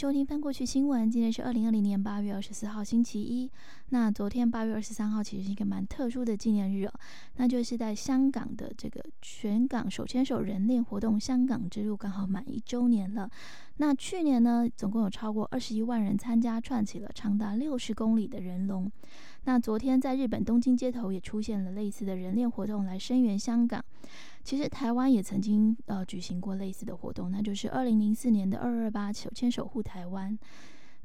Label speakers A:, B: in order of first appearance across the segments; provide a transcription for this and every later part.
A: 收听翻过去新闻。今天是二零二零年八月二十四号，星期一。那昨天八月二十三号其实是一个蛮特殊的纪念日哦，那就是在香港的这个全港手牵手人链活动“香港之路”刚好满一周年了。那去年呢，总共有超过二十一万人参加，串起了长达六十公里的人龙。那昨天在日本东京街头也出现了类似的人链活动，来声援香港。其实台湾也曾经呃举行过类似的活动，那就是二零零四年的二二八手牵手护台湾。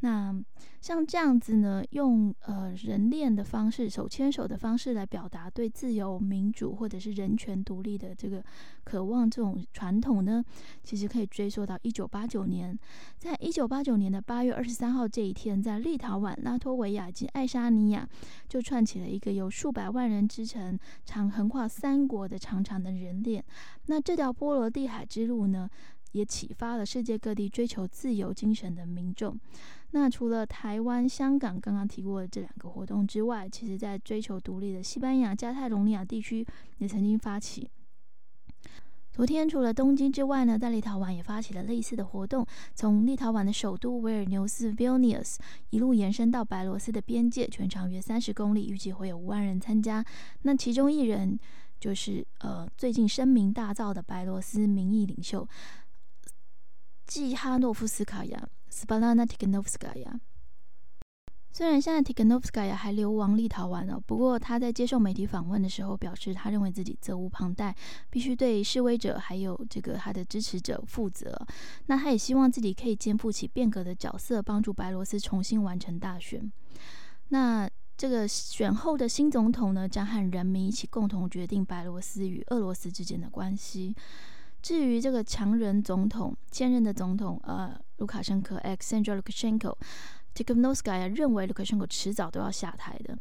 A: 那像这样子呢，用呃人链的方式、手牵手的方式来表达对自由、民主或者是人权独立的这个渴望，这种传统呢，其实可以追溯到一九八九年。在一九八九年的八月二十三号这一天，在立陶宛、拉脱维亚及爱沙尼亚，就串起了一个由数百万人织成、长横跨三国的长长的人链。那这条波罗的海之路呢，也启发了世界各地追求自由精神的民众。那除了台湾、香港刚刚提过的这两个活动之外，其实在追求独立的西班牙、加泰隆尼亚地区也曾经发起。昨天除了东京之外呢，在立陶宛也发起了类似的活动，从立陶宛的首都维尔纽斯 （Vilnius） 一路延伸到白罗斯的边界，全长约三十公里，预计会有五万人参加。那其中一人就是呃最近声名大噪的白罗斯民意领袖季哈诺夫斯卡娅。斯巴拉纳提格诺夫斯卡娅，虽然现在提格诺夫斯卡娅还流亡立陶宛了，不过他在接受媒体访问的时候表示，他认为自己责无旁贷，必须对示威者还有这个他的支持者负责。那他也希望自己可以肩负起变革的角色，帮助白罗斯重新完成大选。那这个选后的新总统呢，将和人民一起共同决定白罗斯与俄罗斯之间的关系。至于这个强人总统，现任的总统呃，卢卡申科 （Alexander Lukashenko），Tikhonovskaya 认为卢卡申科迟早都要下台的。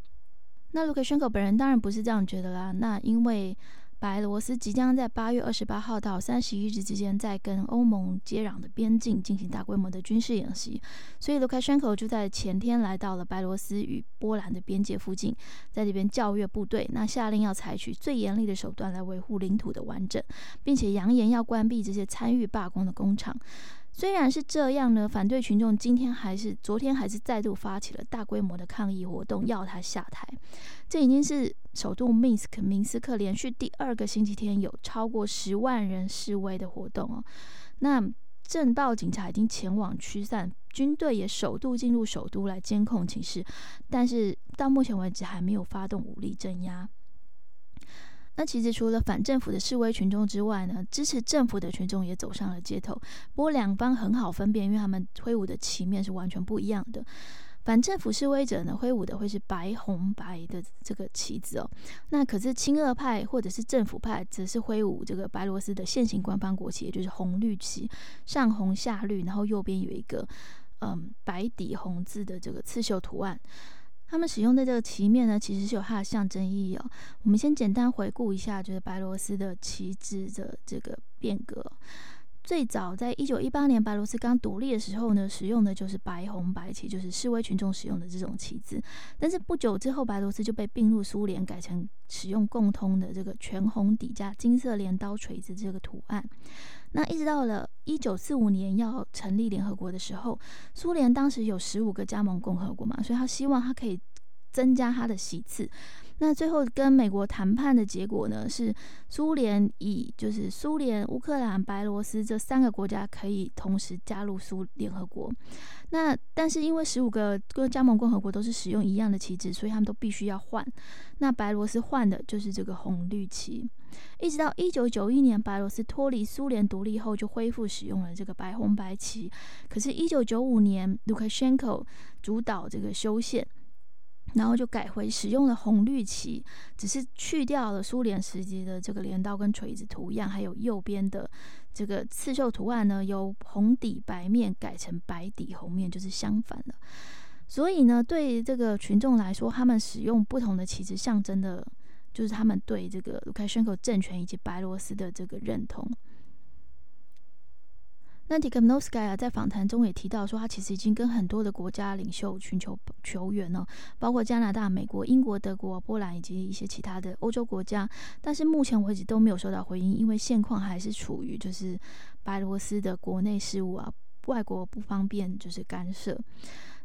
A: 那卢卡申科本人当然不是这样觉得啦。那因为白罗斯即将在八月二十八号到三十一日之间，在跟欧盟接壤的边境进行大规模的军事演习，所以卢卡申科就在前天来到了白罗斯与波兰的边界附近，在这边教阅部队，那下令要采取最严厉的手段来维护领土的完整，并且扬言要关闭这些参与罢工的工厂。虽然是这样呢，反对群众今天还是昨天还是再度发起了大规模的抗议活动，要他下台。这已经是首都 Minsk 明斯克连续第二个星期天有超过十万人示威的活动哦。那政暴警察已经前往驱散，军队也首度进入首都来监控情势，但是到目前为止还没有发动武力镇压。那其实除了反政府的示威群众之外呢，支持政府的群众也走上了街头。不过两方很好分辨，因为他们挥舞的旗面是完全不一样的。反政府示威者呢，挥舞的会是白红白的这个旗子哦。那可是亲俄派或者是政府派，则是挥舞这个白罗斯的现行官方国旗，也就是红绿旗，上红下绿，然后右边有一个嗯白底红字的这个刺绣图案。他们使用的这个旗面呢，其实是有它的象征意义哦。我们先简单回顾一下，就是白罗斯的旗帜的这个变革。最早在一九一八年白罗斯刚独立的时候呢，使用的就是白红白旗，就是示威群众使用的这种旗帜。但是不久之后，白罗斯就被并入苏联，改成使用共通的这个全红底加金色镰刀锤子这个图案。那一直到了一九四五年要成立联合国的时候，苏联当时有十五个加盟共和国嘛，所以他希望他可以增加他的席次。那最后跟美国谈判的结果呢，是苏联以就是苏联、乌克兰、白罗斯这三个国家可以同时加入苏联合国。那但是因为十五个各加盟共和国都是使用一样的旗帜，所以他们都必须要换。那白罗斯换的就是这个红绿旗。一直到一九九一年，白罗斯脱离苏联独立后，就恢复使用了这个白红白旗。可是，一九九五年，卢卡申科主导这个修宪，然后就改回使用了红绿旗，只是去掉了苏联时期的这个镰刀跟锤子图样，还有右边的这个刺绣图案呢，由红底白面改成白底红面，就是相反了。所以呢，对这个群众来说，他们使用不同的旗帜，象征的。就是他们对这个卢卡申科政权以及白罗斯的这个认同。那蒂克诺斯盖亚在访谈中也提到说，他其实已经跟很多的国家领袖寻求球员呢，包括加拿大、美国、英国、德国、波兰以及一些其他的欧洲国家，但是目前为止都没有收到回应，因为现况还是处于就是白罗斯的国内事务啊。外国不方便就是干涉。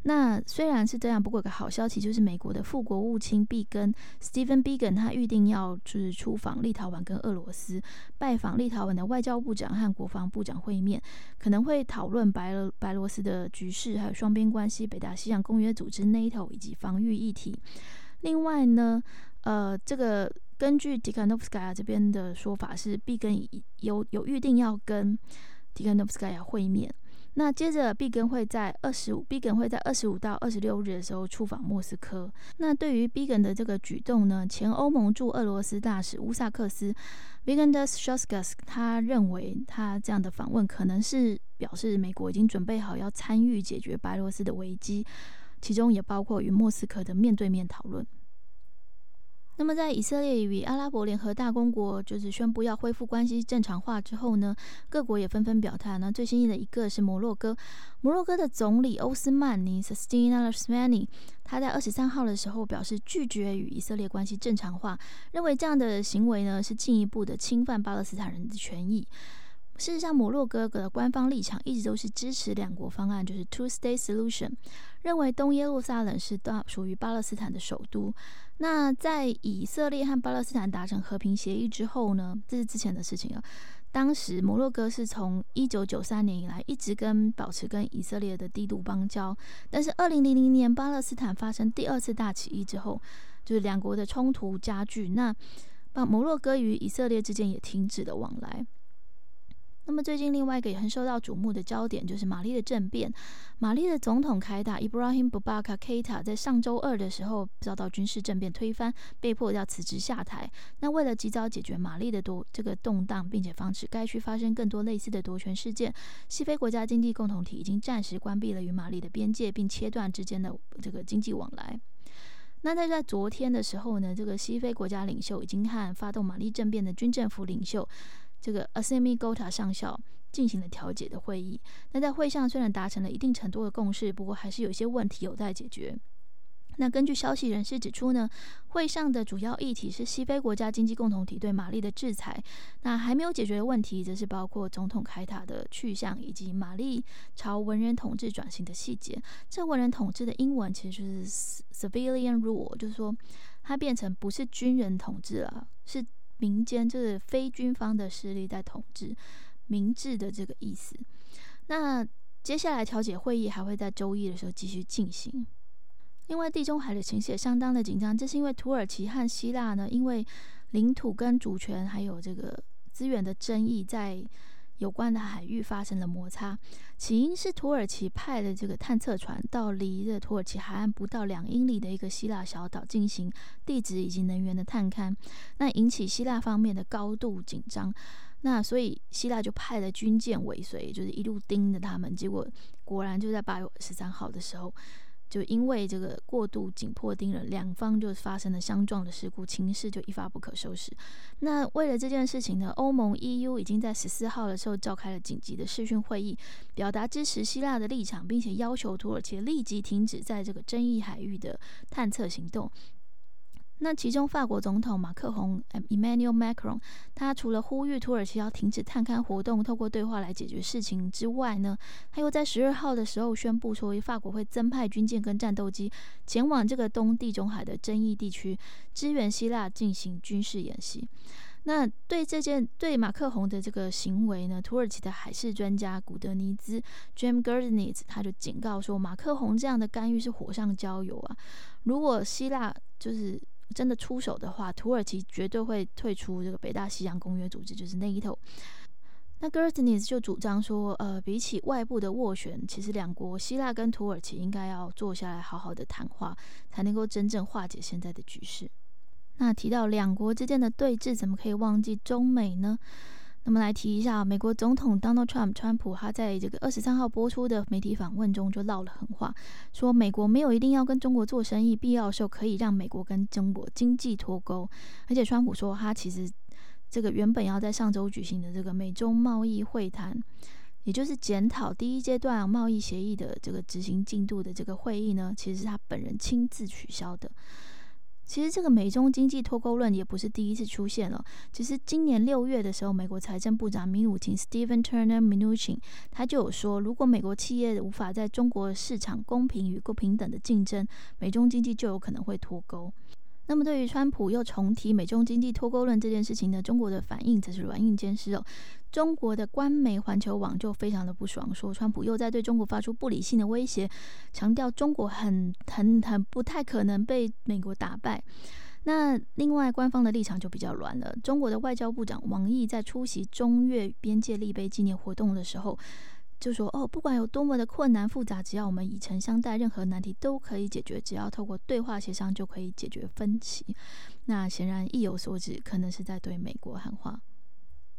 A: 那虽然是这样，不过有个好消息就是美国的副国务卿毕根 （Stephen Biegun） 他预定要就是出访立陶宛跟俄罗斯，拜访立陶宛的外交部长和国防部长会面，可能会讨论白俄白罗斯的局势，还有双边关系、北大西洋公约组织 （NATO） 以及防御议题。另外呢，呃，这个根据 Tikhanovskaya 这边的说法是，毕根有有预定要跟 Tikhanovskaya 会面。那接着，毕根会在二十五，毕根会在二十五到二十六日的时候出访莫斯科。那对于毕根的这个举动呢，前欧盟驻俄罗斯大使乌萨克斯 v i g a n d a s s h o s k a s 他认为他这样的访问可能是表示美国已经准备好要参与解决白罗斯的危机，其中也包括与莫斯科的面对面讨论。那么，在以色列与阿拉伯联合大公国就是宣布要恢复关系正常化之后呢，各国也纷纷表态。那最新的一个是摩洛哥，摩洛哥的总理欧斯曼尼 （Sastina a s m a n i 他在二十三号的时候表示拒绝与以色列关系正常化，认为这样的行为呢是进一步的侵犯巴勒斯坦人的权益。事实上，摩洛哥的官方立场一直都是支持两国方案，就是 Two-State Solution，认为东耶路撒冷是大属于巴勒斯坦的首都。那在以色列和巴勒斯坦达成和平协议之后呢？这是之前的事情了。当时摩洛哥是从一九九三年以来一直跟保持跟以色列的低度邦交，但是二零零零年巴勒斯坦发生第二次大起义之后，就是两国的冲突加剧，那把摩洛哥与以色列之间也停止了往来。那么最近另外一个也很受到瞩目的焦点就是玛丽的政变。玛丽的总统凯塔 （Ibrahim Boubacar Keita） 在上周二的时候遭到军事政变推翻，被迫要辞职下台。那为了及早解决玛丽的夺这个动荡，并且防止该区发生更多类似的夺权事件，西非国家经济共同体已经暂时关闭了与玛丽的边界，并切断之间的这个经济往来。那在在昨天的时候呢，这个西非国家领袖已经和发动马利政变的军政府领袖。这个 Asemi Gota 上校进行了调解的会议。那在会上虽然达成了一定程度的共识，不过还是有一些问题有待解决。那根据消息人士指出呢，会上的主要议题是西非国家经济共同体对玛丽的制裁。那还没有解决的问题，则是包括总统凯塔的去向以及玛丽朝文人统治转型的细节。这文人统治的英文其实就是 civilian rule，就是说它变成不是军人统治了，是。民间就是非军方的势力在统治，明治的这个意思。那接下来调解会议还会在周一的时候继续进行。另外，地中海的情势也相当的紧张，这是因为土耳其和希腊呢，因为领土跟主权还有这个资源的争议，在。有关的海域发生了摩擦，起因是土耳其派的这个探测船到离着土耳其海岸不到两英里的一个希腊小岛进行地质以及能源的探勘，那引起希腊方面的高度紧张，那所以希腊就派了军舰尾随，就是一路盯着他们，结果果然就在八月十三号的时候。就因为这个过度紧迫盯人，两方就发生了相撞的事故，情势就一发不可收拾。那为了这件事情呢，欧盟 EU 已经在十四号的时候召开了紧急的视讯会议，表达支持希腊的立场，并且要求土耳其立即停止在这个争议海域的探测行动。那其中，法国总统马克宏 （Emmanuel Macron） 他除了呼吁土耳其要停止探勘活动，透过对话来解决事情之外呢，他又在十二号的时候宣布说，法国会增派军舰跟战斗机前往这个东地中海的争议地区，支援希腊进行军事演习。那对这件对马克宏的这个行为呢，土耳其的海事专家古德尼兹 （Jam g e r d n i t z 他就警告说，马克宏这样的干预是火上浇油啊！如果希腊就是真的出手的话，土耳其绝对会退出这个北大西洋公约组织，就是那一头。那 g e r t n i s 就主张说，呃，比起外部的斡旋，其实两国希腊跟土耳其应该要坐下来好好的谈话，才能够真正化解现在的局势。那提到两国之间的对峙，怎么可以忘记中美呢？那么来提一下，美国总统 Donald Trump 川普，他在这个二十三号播出的媒体访问中就唠了狠话，说美国没有一定要跟中国做生意，必要的时候可以让美国跟中国经济脱钩。而且川普说，他其实这个原本要在上周举行的这个美中贸易会谈，也就是检讨第一阶段贸易协议的这个执行进度的这个会议呢，其实是他本人亲自取消的。其实这个美中经济脱钩论也不是第一次出现了。其实今年六月的时候，美国财政部长米努钦 （Stephen Turner Mnuchin） 他就有说，如果美国企业无法在中国市场公平与不平等的竞争，美中经济就有可能会脱钩。那么对于川普又重提美中经济脱钩论这件事情呢，中国的反应则是软硬兼施哦。中国的官媒环球网就非常的不爽，说川普又在对中国发出不理性的威胁，强调中国很很很不太可能被美国打败。那另外官方的立场就比较软了。中国的外交部长王毅在出席中越边界立碑纪念活动的时候，就说：“哦，不管有多么的困难复杂，只要我们以诚相待，任何难题都可以解决。只要透过对话协商，就可以解决分歧。”那显然意有所指，可能是在对美国喊话。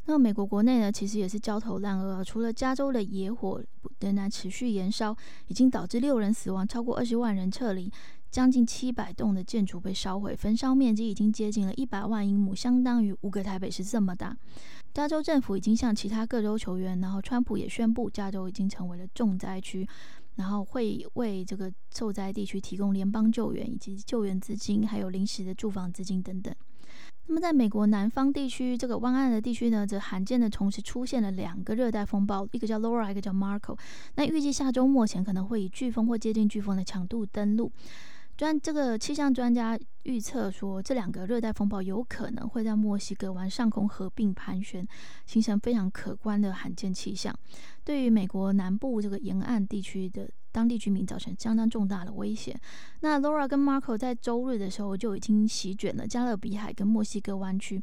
A: 那美国国内呢，其实也是焦头烂额。除了加州的野火仍然持续燃烧，已经导致六人死亡，超过二十万人撤离，将近七百栋的建筑被烧毁，焚烧面积已经接近了一百万英亩，相当于五个台北市这么大。加州政府已经向其他各州求援，然后川普也宣布，加州已经成为了重灾区，然后会为这个受灾地区提供联邦救援以及救援资金，还有临时的住房资金等等。那么，在美国南方地区这个湾岸的地区呢，则罕见的同时出现了两个热带风暴，一个叫 Laura，一个叫 Marco。那预计下周末前可能会以飓风或接近飓风的强度登陆。专这个气象专家预测说，这两个热带风暴有可能会在墨西哥湾上空合并盘旋，形成非常可观的罕见气象，对于美国南部这个沿岸地区的。当地居民造成相当重大的威胁。那 Laura 跟 Marco 在周日的时候就已经席卷了加勒比海跟墨西哥湾区。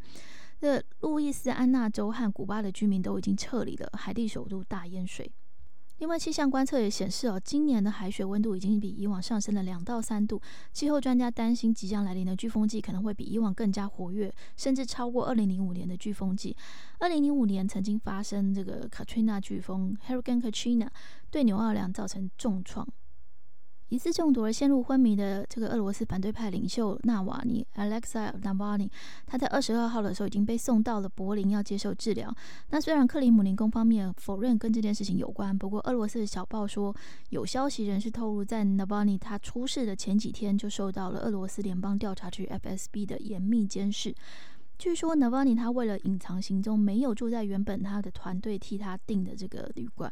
A: 这路易斯安那州和古巴的居民都已经撤离了，海地首都大淹水。另外，气象观测也显示，哦，今年的海水温度已经比以往上升了两到三度。气候专家担心，即将来临的飓风季可能会比以往更加活跃，甚至超过二零零五年的飓风季。二零零五年曾经发生这个卡特里娜飓风 Hurricane Katrina，对纽奥良造成重创。疑似中毒而陷入昏迷的这个俄罗斯反对派领袖纳瓦尼 （Alexei Navalny），他在二十二号的时候已经被送到了柏林要接受治疗。那虽然克里姆林宫方面否认跟这件事情有关，不过俄罗斯的小报说，有消息人士透露，在 Navalny 他出事的前几天就受到了俄罗斯联邦调查局 （FSB） 的严密监视。据说 n a v a n i 他为了隐藏行踪，没有住在原本他的团队替他订的这个旅馆，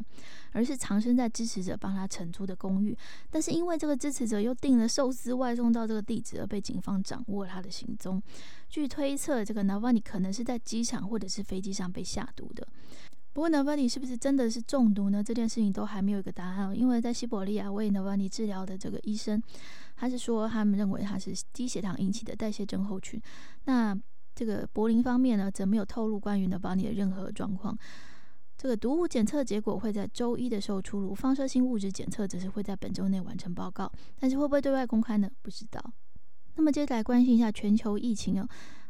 A: 而是藏身在支持者帮他承租的公寓。但是因为这个支持者又订了寿司外送到这个地址，而被警方掌握了他的行踪。据推测，这个 n a v a n i 可能是在机场或者是飞机上被下毒的。不过 n a v a n i 是不是真的是中毒呢？这件事情都还没有一个答案。因为在西伯利亚为 n a v a n i 治疗的这个医生，他是说他们认为他是低血糖引起的代谢症候群。那这个柏林方面呢，则没有透露关于呢保你的任何状况。这个毒物检测结果会在周一的时候出炉，放射性物质检测则是会在本周内完成报告。但是会不会对外公开呢？不知道。那么接下来关心一下全球疫情哦。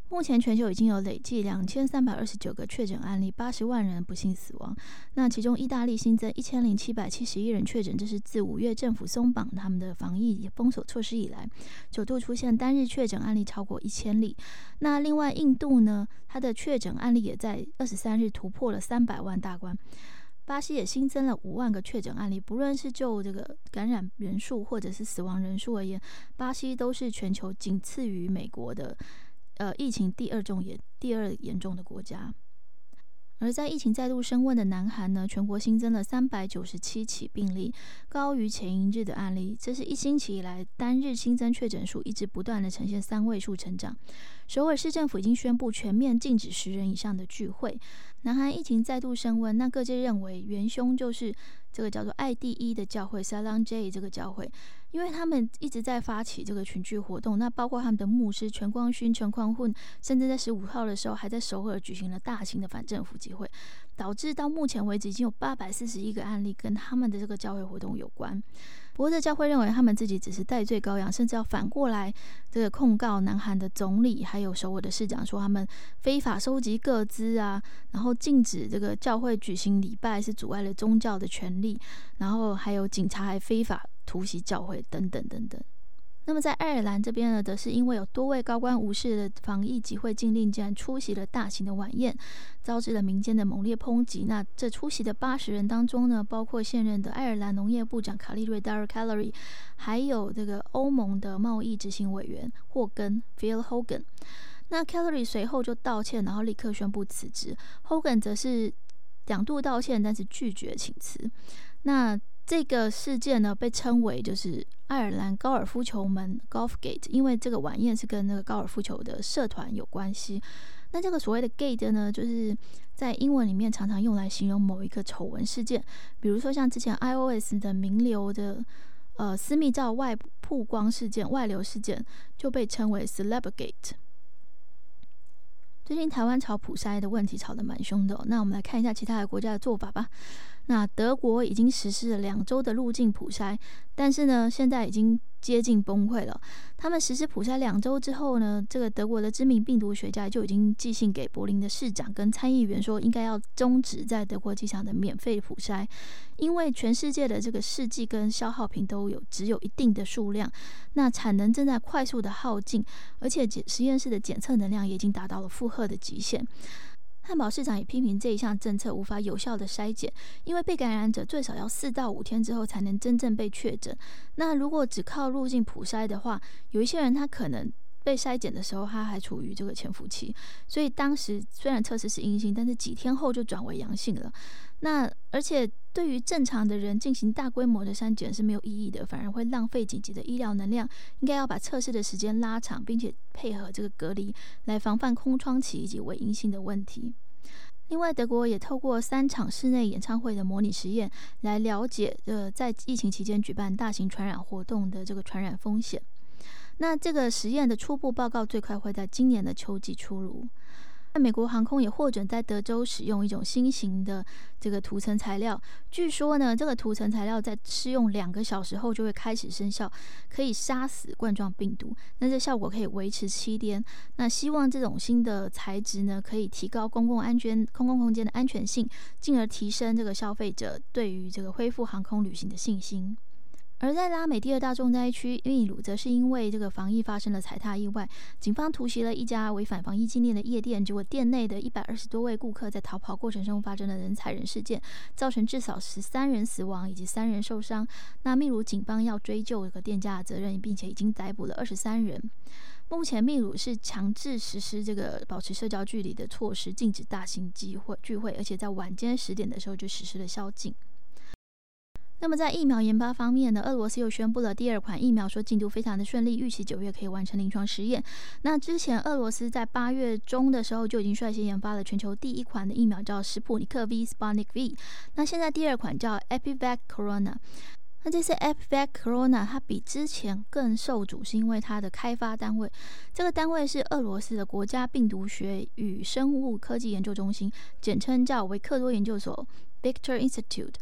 A: 目前全球已经有累计两千三百二十九个确诊案例，八十万人不幸死亡。那其中，意大利新增一千零七百七十一人确诊，这是自五月政府松绑他们的防疫封锁措施以来，首度出现单日确诊案例超过一千例。那另外，印度呢，它的确诊案例也在二十三日突破了三百万大关。巴西也新增了五万个确诊案例，不论是就这个感染人数或者是死亡人数而言，巴西都是全球仅次于美国的。呃，疫情第二重严第二严重的国家，而在疫情再度升温的南韩呢，全国新增了三百九十七起病例，高于前一日的案例。这是一星期以来单日新增确诊数一直不断的呈现三位数成长。首尔市政府已经宣布全面禁止十人以上的聚会。南韩疫情再度升温，那各界认为元凶就是这个叫做 ID 一的教会 Salon J 这个教会。因为他们一直在发起这个群聚活动，那包括他们的牧师全光勋、全光混，甚至在十五号的时候还在首尔举行了大型的反政府集会，导致到目前为止已经有八百四十一个案例跟他们的这个教会活动有关。不过，这教会认为他们自己只是戴罪羔羊，甚至要反过来这个控告南韩的总理还有首尔的市长，说他们非法收集各资啊，然后禁止这个教会举行礼拜是阻碍了宗教的权利，然后还有警察还非法。突袭教会等等等等。那么在爱尔兰这边呢，则是因为有多位高官无视的防疫集会禁令，竟然出席了大型的晚宴，招致了民间的猛烈抨击。那这出席的八十人当中呢，包括现任的爱尔兰农业部长卡利瑞 （Darrell c a l o r y 还有这个欧盟的贸易执行委员霍根 （Phil Hogan）。那 c a l o r y 随后就道歉，然后立刻宣布辞职。Hogan 则是两度道歉，但是拒绝请辞。那这个事件呢，被称为就是爱尔兰高尔夫球门 （Golf Gate），因为这个晚宴是跟那个高尔夫球的社团有关系。那这个所谓的 gate 呢，就是在英文里面常常用来形容某一个丑闻事件，比如说像之前 iOS 的名流的呃私密照外曝光事件、外流事件，就被称为 Celebgate。最近台湾炒普筛的问题炒得蛮凶的，那我们来看一下其他的国家的做法吧。那德国已经实施了两周的入境普筛，但是呢，现在已经接近崩溃了。他们实施普筛两周之后呢，这个德国的知名病毒学家就已经寄信给柏林的市长跟参议员，说应该要终止在德国机场的免费普筛，因为全世界的这个试剂跟消耗品都有只有一定的数量，那产能正在快速的耗尽，而且检实验室的检测能量也已经达到了负荷的极限。汉堡市长也批评这一项政策无法有效的筛检，因为被感染者最少要四到五天之后才能真正被确诊。那如果只靠入境普筛的话，有一些人他可能被筛检的时候他还处于这个潜伏期，所以当时虽然测试是阴性，但是几天后就转为阳性了。那而且对于正常的人进行大规模的筛检是没有意义的，反而会浪费紧急的医疗能量。应该要把测试的时间拉长，并且配合这个隔离来防范空窗期以及伪阴性的问题。另外，德国也透过三场室内演唱会的模拟实验来了解，呃，在疫情期间举办大型传染活动的这个传染风险。那这个实验的初步报告最快会在今年的秋季出炉。那美国航空也获准在德州使用一种新型的这个涂层材料。据说呢，这个涂层材料在试用两个小时后就会开始生效，可以杀死冠状病毒。那这效果可以维持七天。那希望这种新的材质呢，可以提高公共安全、公共空间的安全性，进而提升这个消费者对于这个恢复航空旅行的信心。而在拉美第二大重灾区秘鲁，则是因为这个防疫发生了踩踏意外，警方突袭了一家违反防疫禁令的夜店，结果店内的一百二十多位顾客在逃跑过程中发生了人踩人事件，造成至少十三人死亡以及三人受伤。那秘鲁警方要追究这个店家的责任，并且已经逮捕了二十三人。目前秘鲁是强制实施这个保持社交距离的措施，禁止大型集会聚会，而且在晚间十点的时候就实施了宵禁。那么在疫苗研发方面呢，俄罗斯又宣布了第二款疫苗，说进度非常的顺利，预期九月可以完成临床实验。那之前俄罗斯在八月中的时候就已经率先研发了全球第一款的疫苗，叫史普尼克 V Sputnik V。那现在第二款叫 Epivac Corona。那这次 Epivac Corona 它比之前更受主，是因为它的开发单位，这个单位是俄罗斯的国家病毒学与生物科技研究中心，简称叫维克多研究所 （Victor Institute）。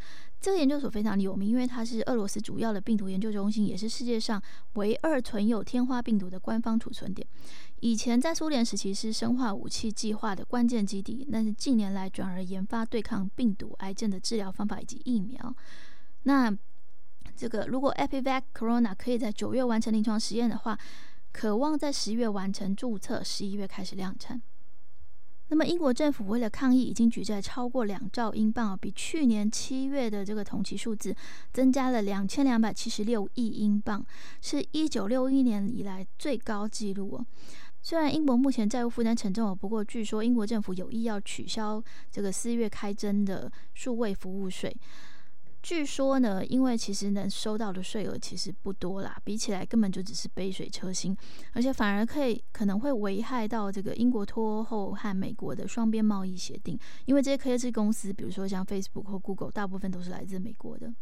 A: 这个研究所非常有名，因为它是俄罗斯主要的病毒研究中心，也是世界上唯二存有天花病毒的官方储存点。以前在苏联时期是生化武器计划的关键基地，但是近年来转而研发对抗病毒、癌症的治疗方法以及疫苗。那这个如果 Epivac Corona 可以在九月完成临床实验的话，渴望在十月完成注册，十一月开始量产。那么，英国政府为了抗疫，已经举债超过两兆英镑，比去年七月的这个同期数字增加了两千两百七十六亿英镑，是一九六一年以来最高纪录哦。虽然英国目前债务负担沉重，不过据说英国政府有意要取消这个四月开征的数位服务税。据说呢，因为其实能收到的税额其实不多啦，比起来根本就只是杯水车薪，而且反而可以可能会危害到这个英国脱欧后和美国的双边贸易协定，因为这些科技公司，比如说像 Facebook 或 Google，大部分都是来自美国的。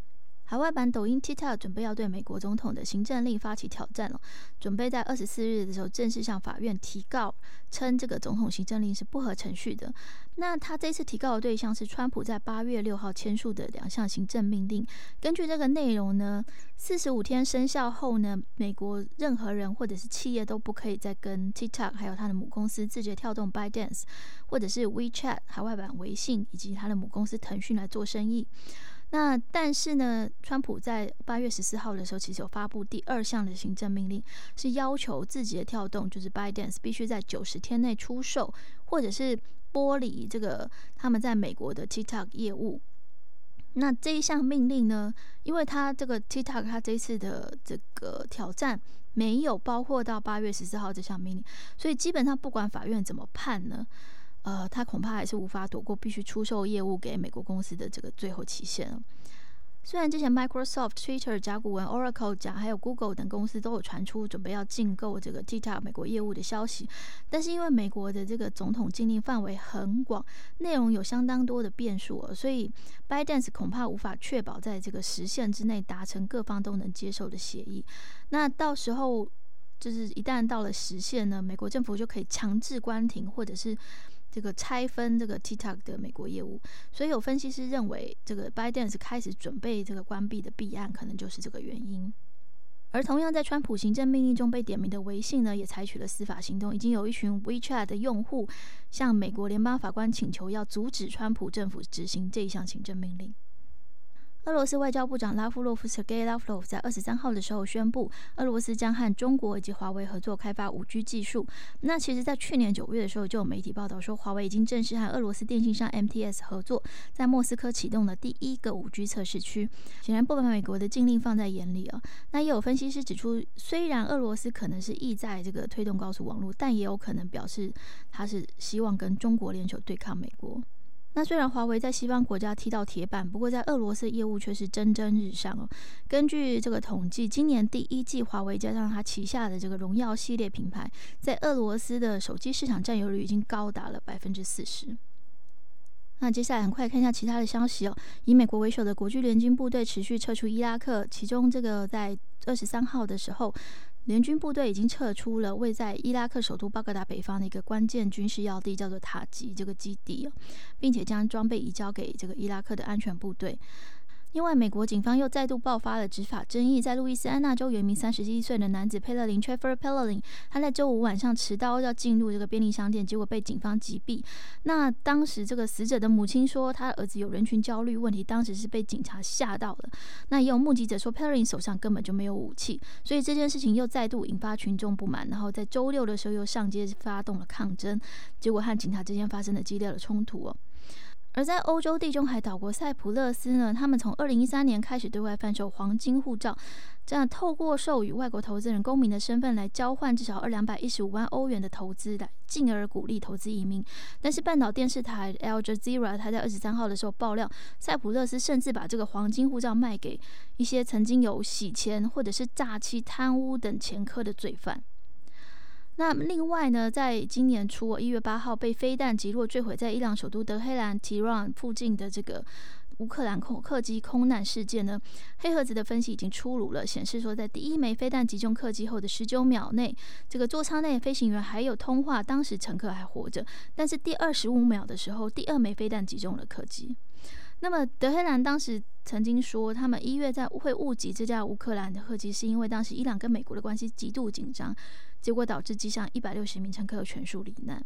A: 海外版抖音 TikTok 准备要对美国总统的行政令发起挑战了，准备在二十四日的时候正式向法院提告，称这个总统行政令是不合程序的。那他这次提告的对象是川普在八月六号签署的两项行政命令。根据这个内容呢，四十五天生效后呢，美国任何人或者是企业都不可以再跟 TikTok 还有他的母公司字节跳动 ByDance，或者是 WeChat 海外版微信以及他的母公司腾讯来做生意。那但是呢，川普在八月十四号的时候，其实有发布第二项的行政命令，是要求字节跳动，就是 ByteDance 必须在九十天内出售，或者是剥离这个他们在美国的 TikTok 业务。那这一项命令呢，因为他这个 TikTok 他这次的这个挑战没有包括到八月十四号这项命令，所以基本上不管法院怎么判呢。呃，他恐怕还是无法躲过必须出售业务给美国公司的这个最后期限。虽然之前 Microsoft、Twitter、甲骨文、Oracle、甲还有 Google 等公司都有传出准备要进购这个 TikTok 美国业务的消息，但是因为美国的这个总统禁令范围很广，内容有相当多的变数，所以 Bydance 恐怕无法确保在这个时限之内达成各方都能接受的协议。那到时候就是一旦到了时限呢，美国政府就可以强制关停或者是。这个拆分这个 TikTok 的美国业务，所以有分析师认为，这个 by dance 开始准备这个关闭的弊案，可能就是这个原因。而同样在川普行政命令中被点名的微信呢，也采取了司法行动，已经有一群 WeChat 的用户向美国联邦法官请求，要阻止川普政府执行这一项行政命令。俄罗斯外交部长拉夫洛夫 （Sergey Lavrov） 在二十三号的时候宣布，俄罗斯将和中国以及华为合作开发五 G 技术。那其实，在去年九月的时候，就有媒体报道说，华为已经正式和俄罗斯电信商 MTS 合作，在莫斯科启动了第一个五 G 测试区。显然，不把美国的禁令放在眼里啊。那也有分析师指出，虽然俄罗斯可能是意在这个推动高速网络，但也有可能表示他是希望跟中国联手对抗美国。那虽然华为在西方国家踢到铁板，不过在俄罗斯业务却是蒸蒸日上哦。根据这个统计，今年第一季华为加上它旗下的这个荣耀系列品牌，在俄罗斯的手机市场占有率已经高达了百分之四十。那接下来很快看一下其他的消息哦。以美国为首的国际联军部队持续撤出伊拉克，其中这个在二十三号的时候。联军部队已经撤出了位在伊拉克首都巴格达北方的一个关键军事要地，叫做塔吉这个基地并且将装备移交给这个伊拉克的安全部队。另外，美国警方又再度爆发了执法争议，在路易斯安那州有一名三十一岁的男子佩勒林 （Trevor Pelling），他在周五晚上持刀要进入这个便利商店，结果被警方击毙。那当时这个死者的母亲说，他儿子有人群焦虑问题，当时是被警察吓到了。那也有目击者说 p e l l i n 手上根本就没有武器，所以这件事情又再度引发群众不满，然后在周六的时候又上街发动了抗争，结果和警察之间发生了激烈的冲突哦。而在欧洲地中海岛国塞浦路斯呢，他们从二零一三年开始对外贩售黄金护照，这样透过授予外国投资人公民的身份来交换至少二两百一十五万欧元的投资，来进而鼓励投资移民。但是半岛电视台 Al Jazeera 他在二十三号的时候爆料，塞浦路斯甚至把这个黄金护照卖给一些曾经有洗钱或者是诈欺、贪污等前科的罪犯。那另外呢，在今年初一月八号被飞弹击落坠毁在伊朗首都德黑兰 （Tehran） 附近的这个乌克兰空客机空难事件呢，黑盒子的分析已经出炉了，显示说在第一枚飞弹击中客机后的十九秒内，这个座舱内飞行员还有通话，当时乘客还活着。但是第二十五秒的时候，第二枚飞弹击中了客机。那么德黑兰当时曾经说，他们一月在会误击这架乌克兰的客机，是因为当时伊朗跟美国的关系极度紧张。结果导致机上一百六十名乘客全数罹难。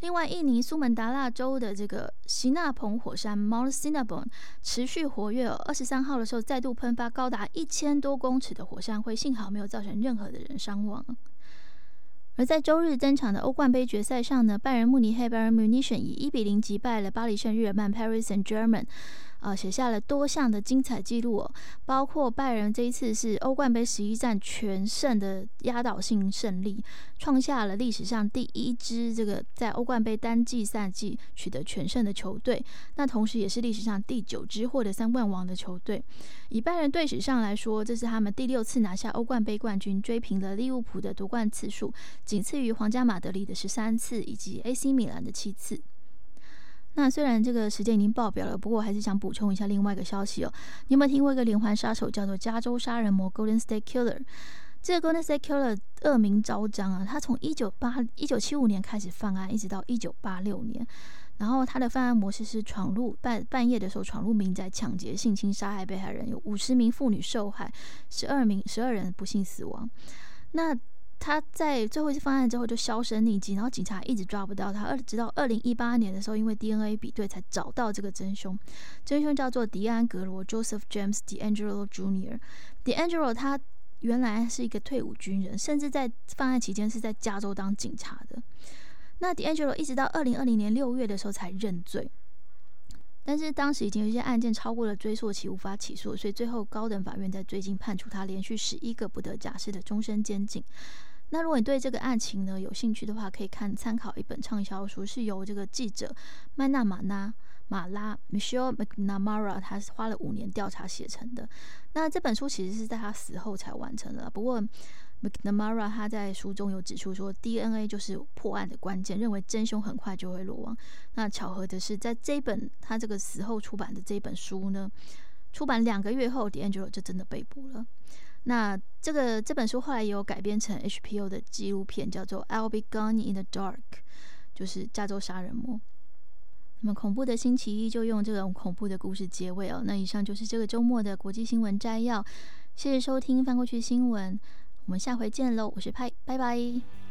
A: 另外，印尼苏门答腊州的这个西纳蓬火山 （Mount Sinabung） 持续活跃，二十三号的时候再度喷发高达一千多公尺的火山灰，幸好没有造成任何的人伤亡。而在周日登场的欧冠杯决赛上呢，拜仁慕尼黑 （Bayern Munich） 以一比零击败了巴黎圣日耳曼 （Paris Saint-Germain）。啊，写下了多项的精彩记录哦，包括拜仁这一次是欧冠杯十一战全胜的压倒性胜利，创下了历史上第一支这个在欧冠杯单季赛季取得全胜的球队，那同时也是历史上第九支获得三冠王的球队。以拜仁队史上来说，这是他们第六次拿下欧冠杯冠军，追平了利物浦的夺冠次数，仅次于皇家马德里的十三次以及 AC 米兰的七次。那虽然这个时间已经爆表了，不过我还是想补充一下另外一个消息哦。你有没有听过一个连环杀手叫做加州杀人魔 （Golden State Killer）？这个 Golden State Killer 恶名昭彰啊！他从一九八一九七五年开始犯案，一直到一九八六年。然后他的犯案模式是闯入半半夜的时候闯入民宅，抢劫、性侵、杀害被害人，有五十名妇女受害，十二名十二人不幸死亡。那他在最后一次犯案之后就销声匿迹，然后警察一直抓不到他，二直到二零一八年的时候，因为 DNA 比对才找到这个真凶。真凶叫做迪安·格罗 （Joseph James DeAngelo Jr.）。DeAngelo 他原来是一个退伍军人，甚至在犯案期间是在加州当警察的。那 DeAngelo 一直到二零二零年六月的时候才认罪。但是当时已经有一些案件超过了追诉期，无法起诉，所以最后高等法院在最近判处他连续十一个不得假释的终身监禁。那如果你对这个案情呢有兴趣的话，可以看参考一本畅销书，是由这个记者麦纳马纳马拉 Michelle McNamara 他是花了五年调查写成的。那这本书其实是在他死后才完成的，不过。McNamara 他在书中有指出说，DNA 就是破案的关键，认为真凶很快就会落网。那巧合的是，在这本他这个死后出版的这本书呢，出版两个月后，D'Angelo 就真的被捕了。那这个这本书后来也有改编成 HBO 的纪录片，叫做《I'll Be Gone in the Dark》，就是加州杀人魔。那么恐怖的星期一就用这种恐怖的故事结尾哦。那以上就是这个周末的国际新闻摘要，谢谢收听翻过去新闻。我们下回见喽！我是派，拜拜。